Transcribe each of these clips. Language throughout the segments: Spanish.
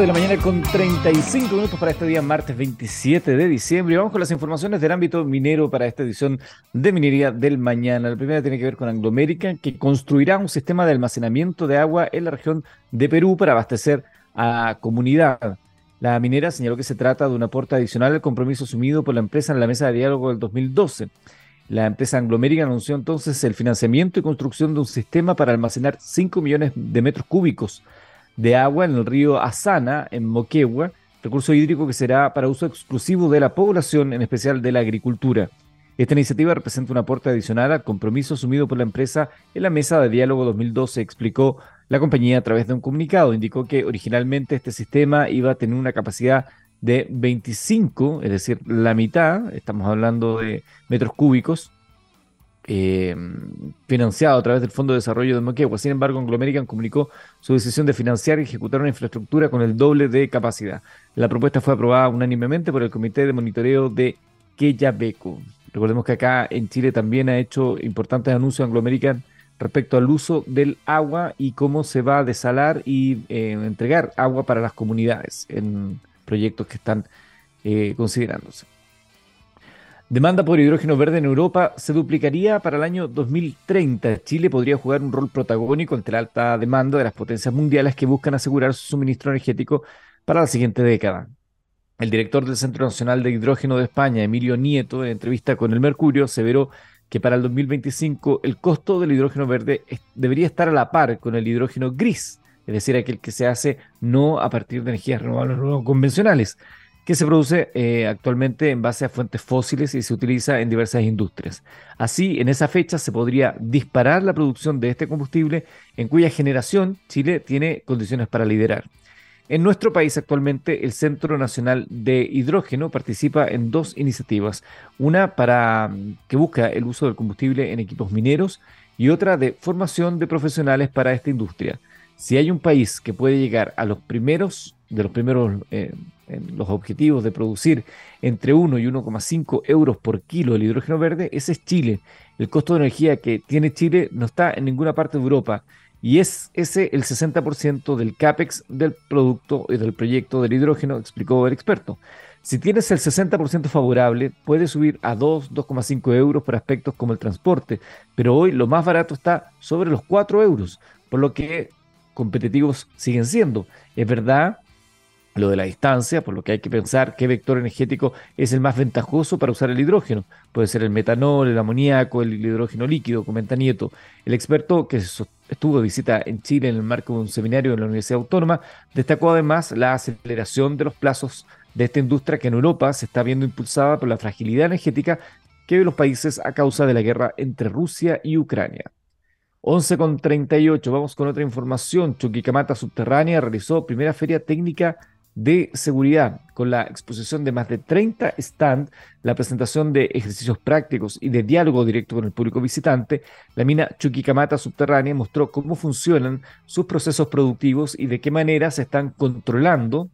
de la mañana con 35 minutos para este día, martes 27 de diciembre. Vamos con las informaciones del ámbito minero para esta edición de Minería del Mañana. La primera tiene que ver con Anglo American, que construirá un sistema de almacenamiento de agua en la región de Perú para abastecer a comunidad. La minera señaló que se trata de un aporte adicional al compromiso asumido por la empresa en la mesa de diálogo del 2012. La empresa Anglo American anunció entonces el financiamiento y construcción de un sistema para almacenar 5 millones de metros cúbicos de agua en el río Asana, en Moquegua, recurso hídrico que será para uso exclusivo de la población, en especial de la agricultura. Esta iniciativa representa un aporte adicional al compromiso asumido por la empresa en la mesa de diálogo 2012, explicó la compañía a través de un comunicado. Indicó que originalmente este sistema iba a tener una capacidad de 25, es decir, la mitad, estamos hablando de metros cúbicos, eh, financiado a través del Fondo de Desarrollo de Moquegua. Sin embargo, Anglo American comunicó su decisión de financiar y ejecutar una infraestructura con el doble de capacidad. La propuesta fue aprobada unánimemente por el Comité de Monitoreo de Queyabeco. Recordemos que acá en Chile también ha hecho importantes anuncios Anglo American respecto al uso del agua y cómo se va a desalar y eh, entregar agua para las comunidades en proyectos que están eh, considerándose. Demanda por hidrógeno verde en Europa se duplicaría para el año 2030. Chile podría jugar un rol protagónico ante la alta demanda de las potencias mundiales que buscan asegurar su suministro energético para la siguiente década. El director del Centro Nacional de Hidrógeno de España, Emilio Nieto, en entrevista con el Mercurio, aseveró que para el 2025 el costo del hidrógeno verde debería estar a la par con el hidrógeno gris, es decir, aquel que se hace no a partir de energías renovables no convencionales que se produce eh, actualmente en base a fuentes fósiles y se utiliza en diversas industrias. Así, en esa fecha se podría disparar la producción de este combustible, en cuya generación Chile tiene condiciones para liderar. En nuestro país actualmente el Centro Nacional de Hidrógeno participa en dos iniciativas, una para que busca el uso del combustible en equipos mineros y otra de formación de profesionales para esta industria. Si hay un país que puede llegar a los primeros de los primeros eh, en los objetivos de producir entre 1 y 1,5 euros por kilo el hidrógeno verde, ese es Chile. El costo de energía que tiene Chile no está en ninguna parte de Europa y es ese el 60% del CAPEX del producto y del proyecto del hidrógeno, explicó el experto. Si tienes el 60% favorable, puedes subir a 2, 2,5 euros por aspectos como el transporte, pero hoy lo más barato está sobre los 4 euros, por lo que competitivos siguen siendo. Es verdad lo de la distancia, por lo que hay que pensar qué vector energético es el más ventajoso para usar el hidrógeno. Puede ser el metanol, el amoníaco, el hidrógeno líquido, comenta Nieto. El experto que estuvo de visita en Chile en el marco de un seminario en la Universidad Autónoma destacó además la aceleración de los plazos de esta industria que en Europa se está viendo impulsada por la fragilidad energética que viven los países a causa de la guerra entre Rusia y Ucrania. 11 con 38, vamos con otra información. Chuquicamata Subterránea realizó primera feria técnica de seguridad, con la exposición de más de 30 stands, la presentación de ejercicios prácticos y de diálogo directo con el público visitante, la mina Chuquicamata subterránea mostró cómo funcionan sus procesos productivos y de qué manera se están controlando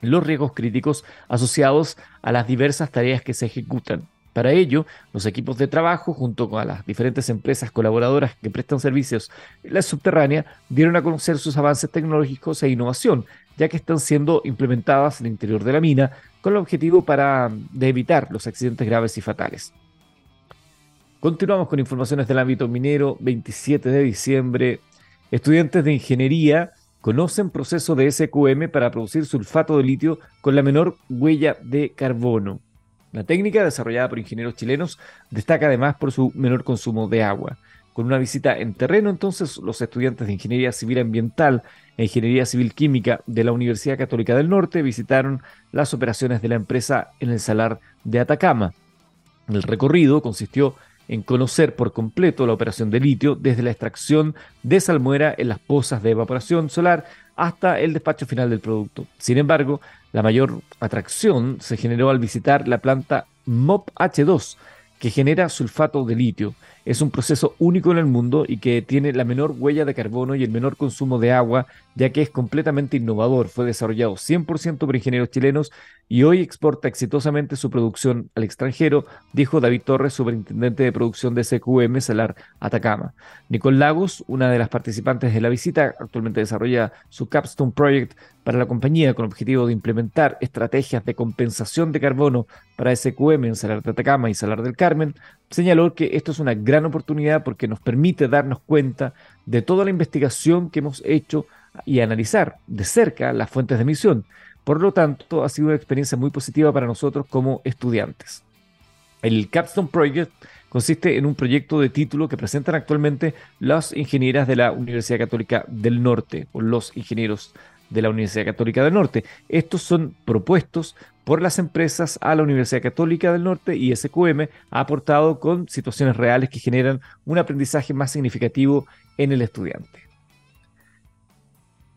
los riesgos críticos asociados a las diversas tareas que se ejecutan. Para ello, los equipos de trabajo, junto con las diferentes empresas colaboradoras que prestan servicios en la subterránea, dieron a conocer sus avances tecnológicos e innovación, ya que están siendo implementadas en el interior de la mina con el objetivo para, de evitar los accidentes graves y fatales. Continuamos con informaciones del ámbito minero. 27 de diciembre, estudiantes de ingeniería conocen proceso de SQM para producir sulfato de litio con la menor huella de carbono. La técnica, desarrollada por ingenieros chilenos, destaca además por su menor consumo de agua. Con una visita en terreno, entonces, los estudiantes de Ingeniería Civil Ambiental e Ingeniería Civil Química de la Universidad Católica del Norte visitaron las operaciones de la empresa en el salar de Atacama. El recorrido consistió en conocer por completo la operación de litio desde la extracción de salmuera en las pozas de evaporación solar hasta el despacho final del producto. Sin embargo, la mayor atracción se generó al visitar la planta MOP H2, que genera sulfato de litio. Es un proceso único en el mundo y que tiene la menor huella de carbono y el menor consumo de agua, ya que es completamente innovador. Fue desarrollado 100% por ingenieros chilenos y hoy exporta exitosamente su producción al extranjero, dijo David Torres, superintendente de producción de SQM Salar Atacama. Nicole Lagos, una de las participantes de la visita, actualmente desarrolla su Capstone Project para la compañía con objetivo de implementar estrategias de compensación de carbono para SQM en Salar de Atacama y Salar del Carmen, señaló que esto es una gran oportunidad porque nos permite darnos cuenta de toda la investigación que hemos hecho y analizar de cerca las fuentes de emisión por lo tanto, ha sido una experiencia muy positiva para nosotros como estudiantes. El Capstone Project consiste en un proyecto de título que presentan actualmente las ingenieras de la Universidad Católica del Norte o los ingenieros de la Universidad Católica del Norte. Estos son propuestos por las empresas a la Universidad Católica del Norte y SQM ha aportado con situaciones reales que generan un aprendizaje más significativo en el estudiante.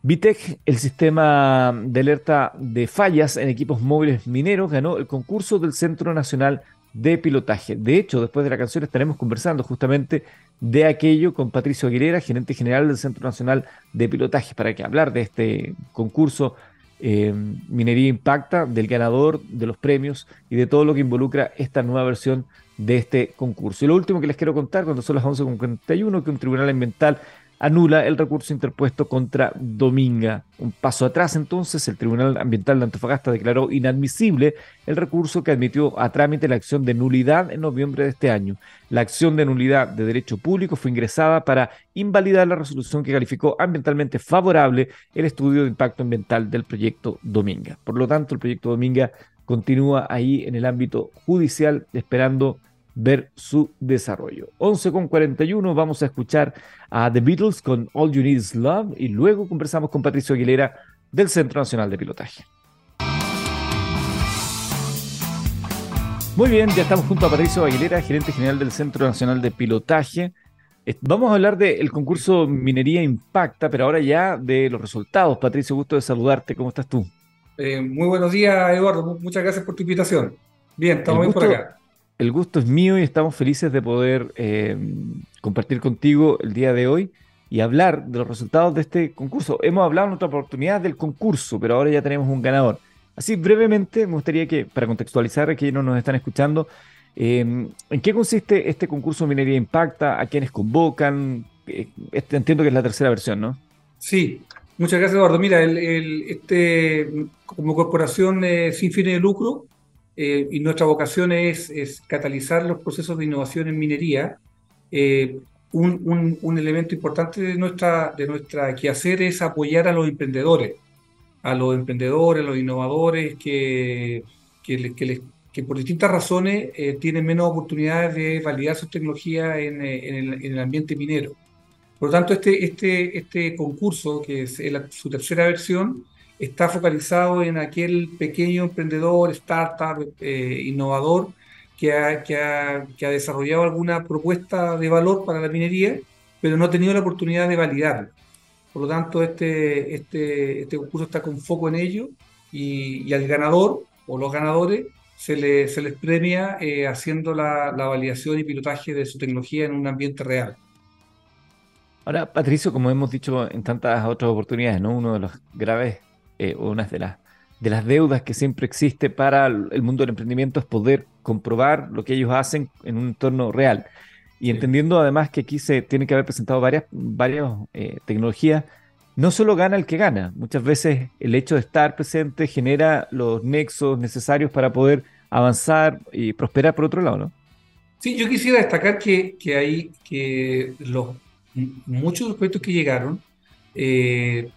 Vitec, el sistema de alerta de fallas en equipos móviles mineros, ganó el concurso del Centro Nacional de Pilotaje. De hecho, después de la canción estaremos conversando justamente de aquello con Patricio Aguilera, gerente general del Centro Nacional de Pilotaje, para que hablar de este concurso eh, Minería Impacta, del ganador, de los premios y de todo lo que involucra esta nueva versión de este concurso. Y lo último que les quiero contar, cuando son las 11.41, que un tribunal ambiental anula el recurso interpuesto contra Dominga. Un paso atrás entonces, el Tribunal Ambiental de Antofagasta declaró inadmisible el recurso que admitió a trámite la acción de nulidad en noviembre de este año. La acción de nulidad de derecho público fue ingresada para invalidar la resolución que calificó ambientalmente favorable el estudio de impacto ambiental del proyecto Dominga. Por lo tanto, el proyecto Dominga continúa ahí en el ámbito judicial esperando ver su desarrollo. 11 con 41 vamos a escuchar a The Beatles con All You Need Is Love y luego conversamos con Patricio Aguilera del Centro Nacional de Pilotaje. Muy bien, ya estamos junto a Patricio Aguilera, gerente general del Centro Nacional de Pilotaje. Vamos a hablar del concurso Minería Impacta, pero ahora ya de los resultados. Patricio, gusto de saludarte. ¿Cómo estás tú? Eh, muy buenos días, Eduardo. Muchas gracias por tu invitación. Bien, estamos bien por acá el gusto es mío y estamos felices de poder eh, compartir contigo el día de hoy y hablar de los resultados de este concurso. Hemos hablado en otra oportunidad del concurso, pero ahora ya tenemos un ganador. Así brevemente, me gustaría que, para contextualizar a quienes nos están escuchando, em, ¿en qué consiste este concurso Minería Impacta? ¿A quiénes convocan? Eh, este, entiendo que es la tercera versión, ¿no? Sí, muchas gracias Eduardo. Mira, el, este, como corporación sin fines de lucro, eh, y nuestra vocación es, catalizar los procesos de innovación en minería. Eh, un, elemento importante de nuestra, de nuestra quehacer es apoyar a los emprendedores, a los emprendedores, a los innovadores que, que, por distintas razones eh, tienen menos oportunidades de validar sus tecnologías en, el, ambiente minero. Por lo tanto, este, este, este concurso, que es su tercera versión, está focalizado en aquel pequeño emprendedor, startup, eh, innovador, que ha, que, ha, que ha, desarrollado alguna propuesta de valor para la minería, pero no ha tenido la oportunidad de validarla. Por lo tanto, este, este, este concurso está con foco en ello y, y al ganador o los ganadores se, le, se les premia eh, haciendo la, la validación y pilotaje de su tecnología en un ambiente real. Ahora, Patricio, como hemos dicho en tantas otras oportunidades, ¿no? uno de los graves eh, una de las, de las deudas que siempre existe para el mundo del emprendimiento es poder comprobar lo que ellos hacen en un entorno real. Y entendiendo además que aquí se tiene que haber presentado varias, varias eh, tecnologías, no solo gana el que gana, muchas veces el hecho de estar presente genera los nexos necesarios para poder avanzar y prosperar por otro lado, ¿no? Sí, yo quisiera destacar que, que hay que los, muchos de los proyectos que llegaron eh,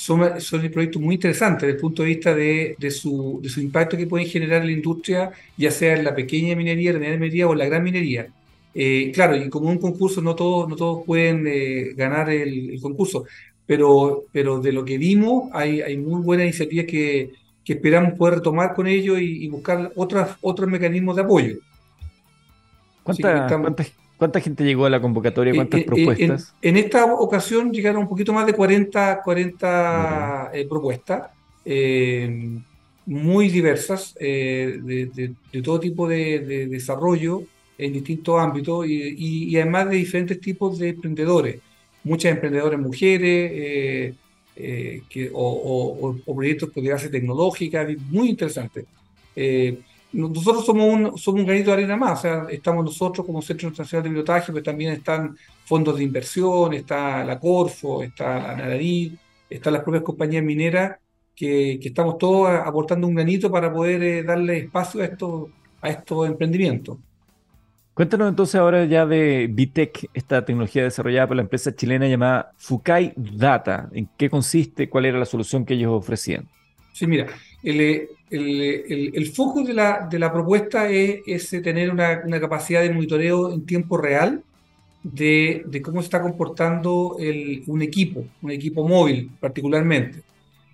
son, son proyectos muy interesantes desde el punto de vista de, de, su, de, su, impacto que pueden generar en la industria, ya sea en la pequeña minería, la mediana minería o la gran minería. Eh, claro, y como un concurso no todos, no todos pueden eh, ganar el, concurso, pero, pero de lo que vimos hay, hay muy buenas iniciativas que, que esperamos poder retomar con ellos y, buscar otras, otros mecanismos de apoyo. ¿Cuántas, ¿Cuánta gente llegó a la convocatoria? ¿Cuántas eh, eh, propuestas? En, esta ocasión llegaron un poquito más de 40, 40 eh, propuestas, muy diversas, de, todo tipo de, desarrollo, en distintos ámbitos y, además de diferentes tipos de emprendedores. Muchas emprendedoras mujeres eh, eh, que, o, proyectos de base tecnológica, muy interesante. Eh, nosotros somos un, somos un granito de arena más, o sea, estamos nosotros como Centro Internacional de Pilotaje, pero también están fondos de inversión, está la Corfo, está la Nararí, están las propias compañías mineras, que, que estamos todos aportando un granito para poder darle espacio a estos, a estos emprendimientos. Cuéntanos entonces ahora ya de Vitec, esta tecnología desarrollada por la empresa chilena llamada Fukai Data. ¿En qué consiste? ¿Cuál era la solución que ellos ofrecían? Sí, mira, el, el, el, foco de la, de la propuesta es, es tener una, una, capacidad de monitoreo en tiempo real de, de cómo se está comportando un equipo, un equipo móvil particularmente.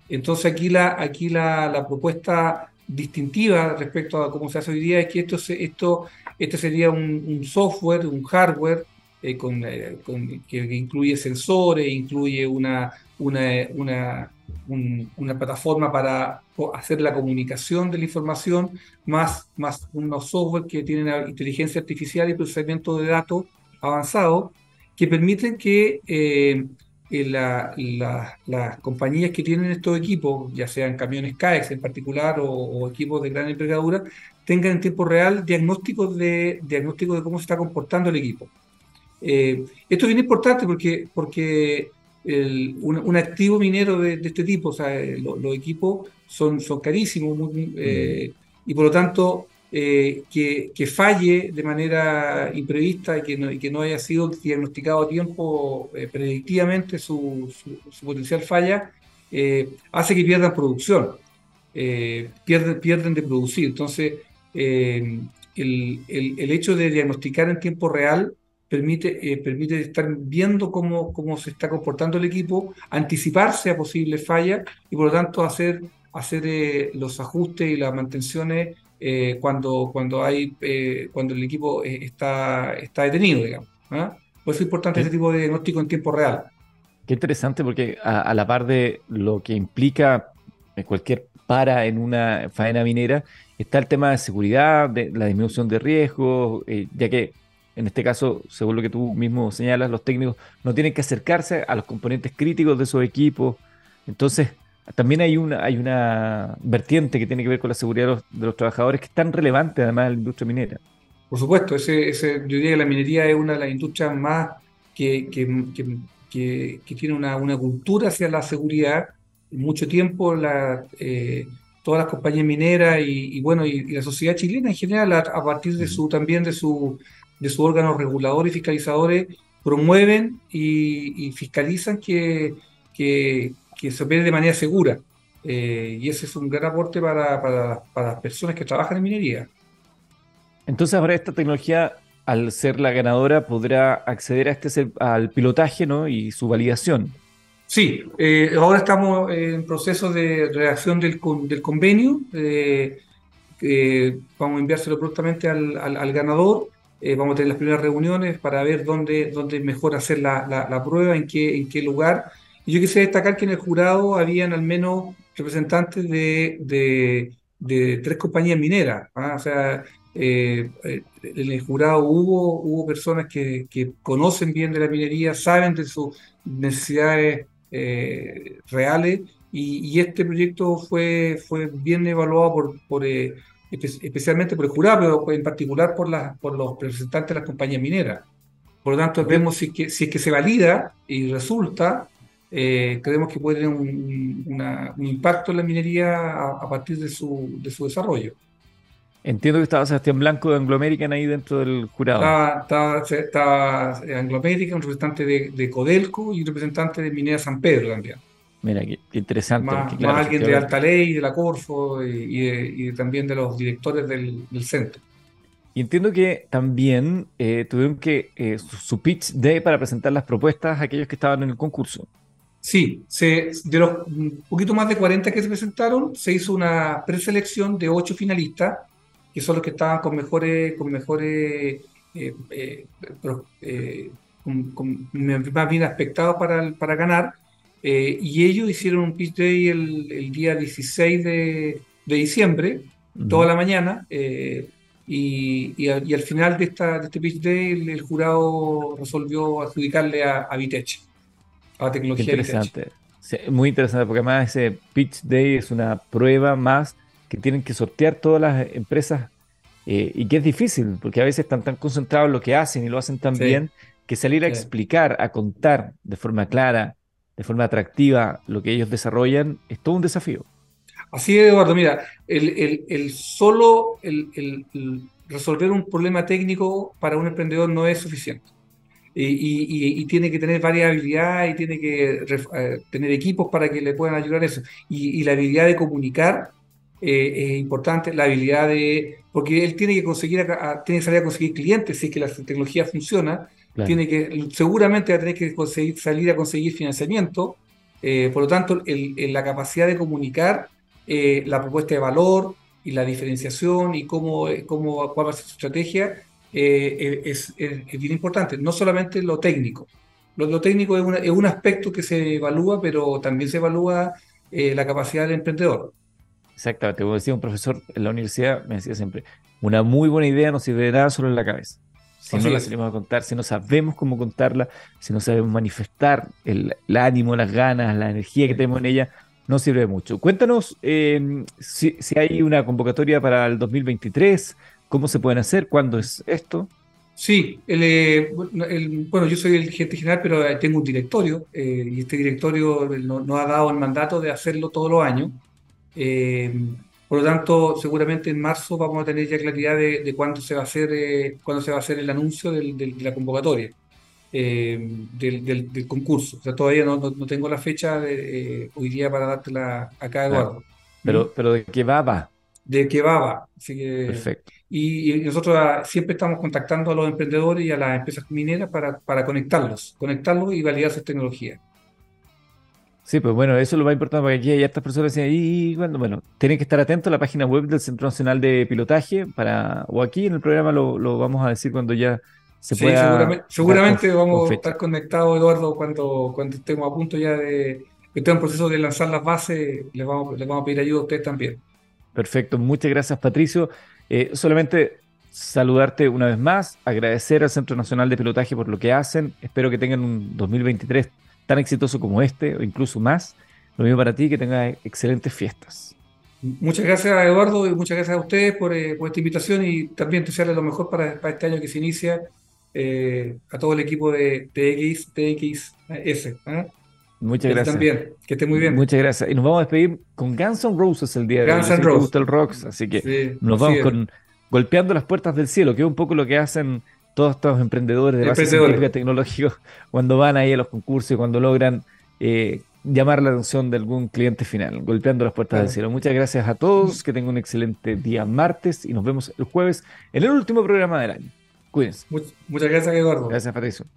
Entonces aquí la, aquí la, la propuesta distintiva respecto a cómo se hace hoy día es que esto, esto este sería un, software, un hardware eh, eh, que, incluye sensores, incluye una, una, una, plataforma para hacer la comunicación de la información, más, más unos software que tienen inteligencia artificial y procesamiento de datos avanzado, que permiten que eh, las compañías que tienen estos equipos, ya sean camiones CAEX en particular o, equipos de gran envergadura, tengan en tiempo real diagnósticos de, diagnóstico de cómo se está comportando el equipo. Eh, esto es bien importante porque, porque un, activo minero de, este tipo, o sea, eh, los equipos son, son carísimos eh, y por lo tanto que, falle de manera imprevista y que no, que no haya sido diagnosticado a tiempo predictivamente su, su, potencial falla, hace que pierdan producción, pierden, pierden de producir. Entonces, eh, el, el, hecho de diagnosticar en tiempo real permite, eh, permite estar viendo cómo, cómo se está comportando el equipo, anticiparse a posibles fallas y por lo tanto hacer, hacer eh, los ajustes y las mantenciones cuando, cuando, hay, cuando el equipo está, está detenido, digamos. ¿ah? Por eso es importante ese tipo de diagnóstico en tiempo real. Qué interesante porque a, a la par de lo que implica cualquier para en una faena minera, está el tema de seguridad, de la disminución de riesgos, eh, ya que en este caso, según lo que tú mismo señalas, los técnicos no tienen que acercarse a los componentes críticos de esos equipos. Entonces, también hay una, hay una vertiente que tiene que ver con la seguridad de los, trabajadores que es tan relevante además de la industria minera. Por supuesto, ese, ese, yo diría que la minería es una de las industrias más que, que, que, tiene una, una, cultura hacia la seguridad mucho tiempo la, eh, todas las compañías mineras y, bueno, y, la sociedad chilena en general, a, partir de su también de su, de su órganos reguladores y fiscalizadores, promueven y, fiscalizan que, que, se opere de manera segura. Eh, y ese es un gran aporte para, para, para, las personas que trabajan en minería. Entonces ahora esta tecnología, al ser la ganadora, podrá acceder a este, al pilotaje ¿no? y su validación. Sí, eh, ahora estamos en proceso de redacción del, del convenio. Eh, vamos a enviárselo prontamente al, al, ganador. Eh, vamos a tener las primeras reuniones para ver dónde, dónde mejor hacer la, la, prueba, en qué, en qué lugar. Y yo quisiera destacar que en el jurado habían al menos representantes de, de, tres compañías mineras. ¿ah? O sea, en el jurado hubo, hubo personas que, que, conocen bien de la minería, saben de sus necesidades eh, reales y, este proyecto fue, fue bien evaluado por, por eh, especialmente por el jurado, pero en particular por, por los representantes de las compañías mineras. Por lo tanto, vemos si, que, si es que se valida y resulta, eh, creemos que puede tener un, impacto en la minería a, partir de su, de su desarrollo. Entiendo que estaba Sebastián Blanco de Anglo American ahí dentro del jurado. Estaba, estaba, Anglo American, un representante de, Codelco y un representante de Minera San Pedro también. Mira, qué, interesante. Más, alguien de Alta Ley, de la Corfo y, también de los directores del, centro. Y entiendo que también eh, tuvieron que eh, su, pitch de para presentar las propuestas a aquellos que estaban en el concurso. Sí, se, de los un poquito más de 40 que se presentaron, se hizo una preselección de 8 finalistas que son los que estaban con mejores, con mejores, eh, más bien aspectados para, para ganar. Y ellos hicieron un pitch day el, el día 16 de, de diciembre, toda la mañana, y, al final de, esta, de este pitch day el, jurado resolvió adjudicarle a, a Vitech, a la tecnología interesante. muy interesante, porque además ese pitch day es una prueba más que tienen que sortear todas las empresas eh, y que es difícil, porque a veces están tan concentrados en lo que hacen y lo hacen tan bien que salir a explicar, a contar de forma clara, de forma atractiva lo que ellos desarrollan es todo un desafío. Así es, Eduardo. Mira, el, solo el, resolver un problema técnico para un emprendedor no es suficiente. Y, tiene que tener varias habilidades y tiene que eh, tener equipos para que le puedan ayudar eso. Y, la habilidad de comunicar eh, es importante, la habilidad de... Porque él tiene que conseguir, tiene que salir a conseguir clientes si es que la tecnología funciona, tiene que, seguramente va a tener que conseguir, salir a conseguir financiamiento. Eh, por lo tanto, la capacidad de comunicar eh, la propuesta de valor y la diferenciación y cómo, cómo cuál va a ser su estrategia eh, es, bien importante. No solamente lo técnico. Lo, técnico es, es, un aspecto que se evalúa, pero también se evalúa la capacidad del emprendedor. Exactamente, como decía un profesor en la universidad, me decía siempre, una muy buena idea no sirve de nada solo en la cabeza si no la salimos a contar, si no sabemos cómo contarla, si no sabemos manifestar el, ánimo, las ganas, la energía que tenemos en ella, no sirve mucho. Cuéntanos em, si, hay una convocatoria para el 2023, cómo se pueden hacer, cuándo es esto. Sí, eh, bueno, yo soy el gerente general, pero tengo un directorio eh, y este directorio nos ha dado el mandato de hacerlo todos los años. Eh, por lo tanto, seguramente en marzo vamos a tener ya claridad de, cuándo se va a hacer eh, cuándo se va a hacer el anuncio de la convocatoria eh, del, concurso. O sea, todavía no, tengo la fecha de, eh, hoy día para dártela acá, Eduardo. Pero, ¿Mm? pero de qué va, va. De qué va, va. Perfecto. Y, nosotros ah, siempre estamos contactando a los emprendedores y a las empresas mineras para, para conectarlos, conectarlos y validar sus tecnologías. Sí, pues bueno, eso es lo más importante porque aquí hay estas personas decían, y bueno, bueno, tienen que estar atentos a la página web del Centro Nacional de Pilotaje para, o aquí en el programa lo, vamos a decir cuando ya se sí, Seguramente, seguramente vamos a estar conectados, Eduardo, cuando, cuando estemos a punto ya de, que estemos en proceso de lanzar las bases, les vamos, les vamos a pedir ayuda a ustedes también. Perfecto, muchas gracias Patricio. Eh, solamente saludarte una vez más, agradecer al Centro Nacional de Pilotaje por lo que hacen. Espero que tengan un 2023 tan exitoso como este o incluso más. Lo mismo para ti, que tengas excelentes fiestas. Muchas gracias Eduardo y muchas gracias a ustedes por, eh, esta invitación y también desearles lo mejor para, este año que se inicia eh, a todo el equipo de TX, TXS. ¿eh? Muchas gracias. También, que esté muy bien. Muchas gracias. Y nos vamos a despedir con Guns N' Roses el día de hoy. Guns N' Roses. el así que nos vamos con Golpeando las Puertas del Cielo, que es un poco lo que hacen todos estos emprendedores de base científica tecnológica cuando van ahí a los concursos y cuando logran eh, llamar la atención de algún cliente final, golpeando las puertas del cielo. Muchas gracias a todos, que tengan un excelente día martes y nos vemos el jueves en el último programa del año. Cuídense. Muchas gracias, Eduardo. Gracias, Patricio.